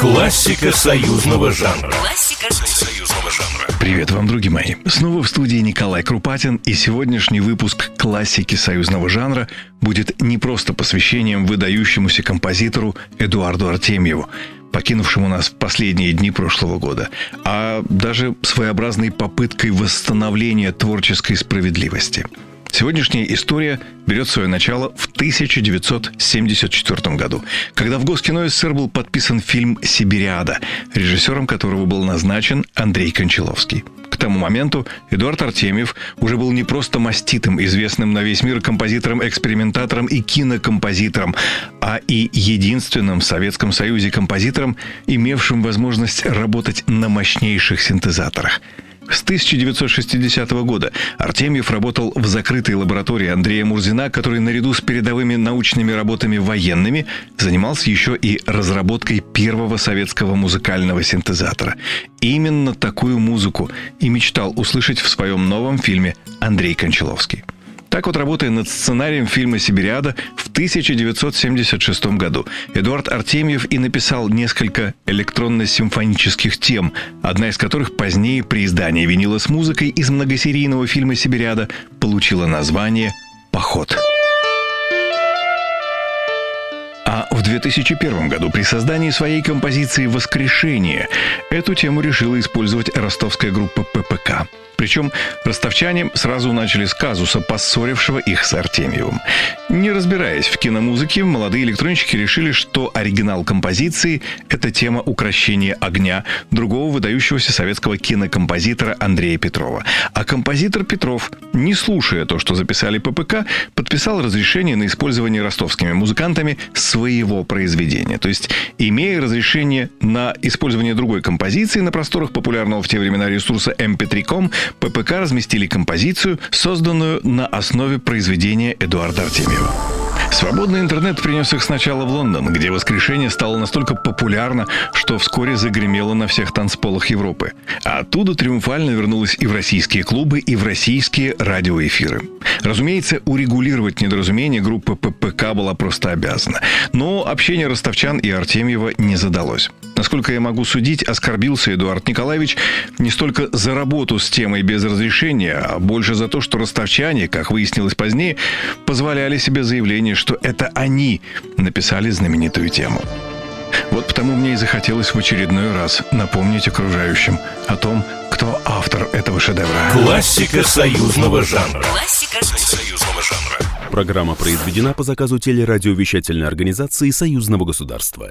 Классика союзного жанра. Классика союзного жанра. Привет вам, друзья мои. Снова в студии Николай Крупатин, и сегодняшний выпуск классики союзного жанра будет не просто посвящением выдающемуся композитору Эдуарду Артемьеву, покинувшему нас в последние дни прошлого года, а даже своеобразной попыткой восстановления творческой справедливости – Сегодняшняя история берет свое начало в 1974 году, когда в Госкино СССР был подписан фильм «Сибириада», режиссером которого был назначен Андрей Кончаловский. К тому моменту Эдуард Артемьев уже был не просто маститым, известным на весь мир композитором-экспериментатором и кинокомпозитором, а и единственным в Советском Союзе композитором, имевшим возможность работать на мощнейших синтезаторах – с 1960 года Артемьев работал в закрытой лаборатории Андрея Мурзина, который наряду с передовыми научными работами военными занимался еще и разработкой первого советского музыкального синтезатора. Именно такую музыку и мечтал услышать в своем новом фильме Андрей Кончаловский. Так вот, работая над сценарием фильма «Сибириада» в 1976 году, Эдуард Артемьев и написал несколько электронно-симфонических тем, одна из которых позднее при издании винила с музыкой из многосерийного фильма «Сибириада» получила название «Поход». А в 2001 году при создании своей композиции «Воскрешение» эту тему решила использовать ростовская группа ППК – причем ростовчане сразу начали с казуса, поссорившего их с Артемьевым. Не разбираясь в киномузыке, молодые электронщики решили, что оригинал композиции — это тема укращения огня другого выдающегося советского кинокомпозитора Андрея Петрова. А композитор Петров, не слушая то, что записали ППК, подписал разрешение на использование ростовскими музыкантами своего произведения. То есть, имея разрешение на использование другой композиции на просторах популярного в те времена ресурса mp3.com, ППК разместили композицию, созданную на основе произведения Эдуарда Артемьева. Свободный интернет принес их сначала в Лондон, где воскрешение стало настолько популярно, что вскоре загремело на всех танцполах Европы. А оттуда триумфально вернулось и в российские клубы, и в российские радиоэфиры. Разумеется, урегулировать недоразумение группа ППК была просто обязана. Но общение ростовчан и Артемьева не задалось. Насколько я могу судить, оскорбился Эдуард Николаевич не столько за работу с темой без разрешения, а больше за то, что ростовчане, как выяснилось позднее, позволяли себе заявление, что это они написали знаменитую тему. Вот потому мне и захотелось в очередной раз напомнить окружающим о том, кто автор этого шедевра. Классика союзного жанра. Классика союзного жанра. Программа произведена по заказу телерадиовещательной организации Союзного государства.